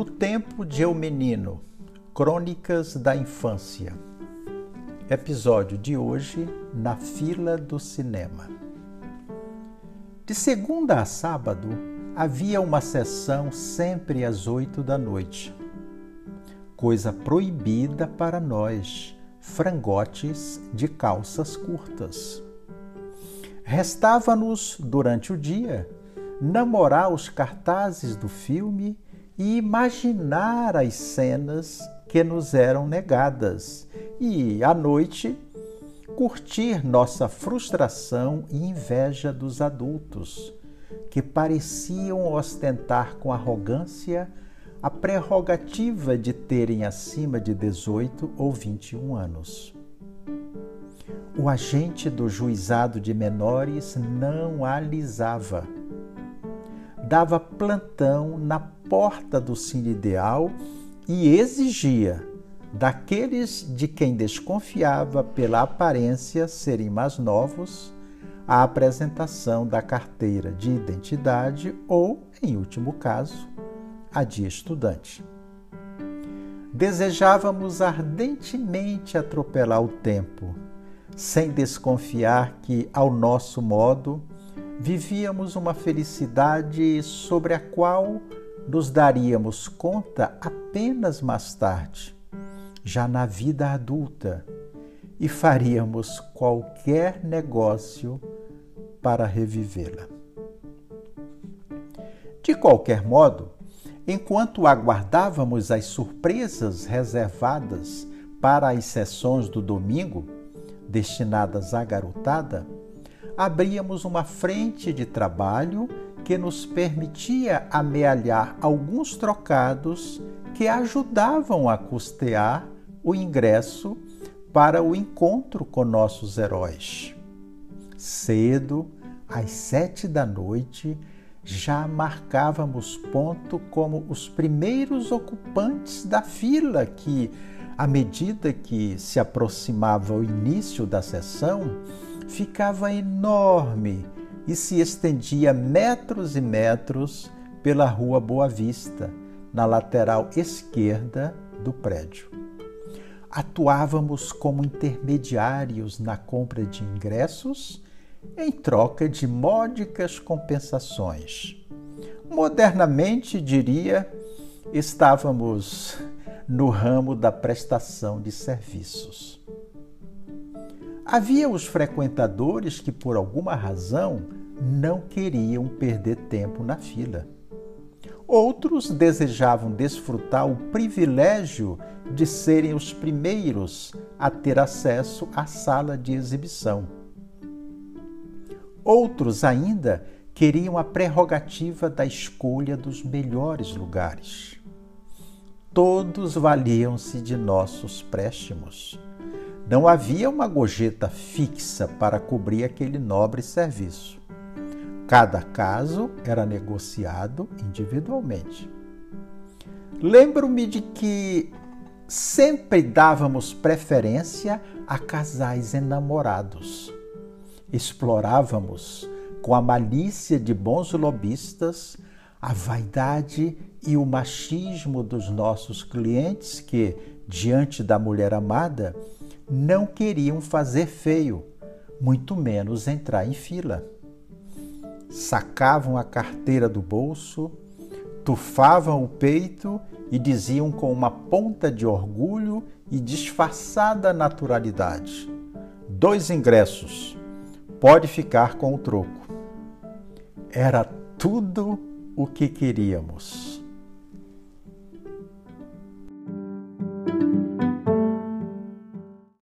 No tempo de Eu Menino, Crônicas da Infância. Episódio de hoje, na fila do cinema. De segunda a sábado, havia uma sessão sempre às oito da noite. Coisa proibida para nós, frangotes de calças curtas. Restava-nos, durante o dia, namorar os cartazes do filme e imaginar as cenas que nos eram negadas e, à noite, curtir nossa frustração e inveja dos adultos, que pareciam ostentar com arrogância a prerrogativa de terem acima de 18 ou 21 anos. O agente do juizado de menores não alisava. Dava plantão na porta do Cine Ideal e exigia daqueles de quem desconfiava pela aparência serem mais novos a apresentação da carteira de identidade ou, em último caso, a de estudante. Desejávamos ardentemente atropelar o tempo, sem desconfiar que, ao nosso modo, vivíamos uma felicidade sobre a qual nos daríamos conta apenas mais tarde, já na vida adulta, e faríamos qualquer negócio para revivê-la. De qualquer modo, enquanto aguardávamos as surpresas reservadas para as sessões do domingo, destinadas à garotada, abríamos uma frente de trabalho que nos permitia amealhar alguns trocados que ajudavam a custear o ingresso para o encontro com nossos heróis. Cedo, às sete da noite, já marcávamos ponto como os primeiros ocupantes da fila que, à medida que se aproximava o início da sessão, ficava enorme e se estendia metros e metros pela Rua Boa Vista, na lateral esquerda do prédio. Atuávamos como intermediários na compra de ingressos em troca de módicas compensações. Modernamente, diria, estávamos no ramo da prestação de serviços. Havia os frequentadores que, por alguma razão, não queriam perder tempo na fila. Outros desejavam desfrutar o privilégio de serem os primeiros a ter acesso à sala de exibição. Outros ainda queriam a prerrogativa da escolha dos melhores lugares. Todos valiam-se de nossos préstimos não havia uma gorjeta fixa para cobrir aquele nobre serviço. Cada caso era negociado individualmente. Lembro-me de que sempre dávamos preferência a casais enamorados. Explorávamos, com a malícia de bons lobistas, a vaidade e o machismo dos nossos clientes que, diante da mulher amada, não queriam fazer feio, muito menos entrar em fila. Sacavam a carteira do bolso, tufavam o peito e diziam com uma ponta de orgulho e disfarçada naturalidade: Dois ingressos, pode ficar com o troco. Era tudo o que queríamos.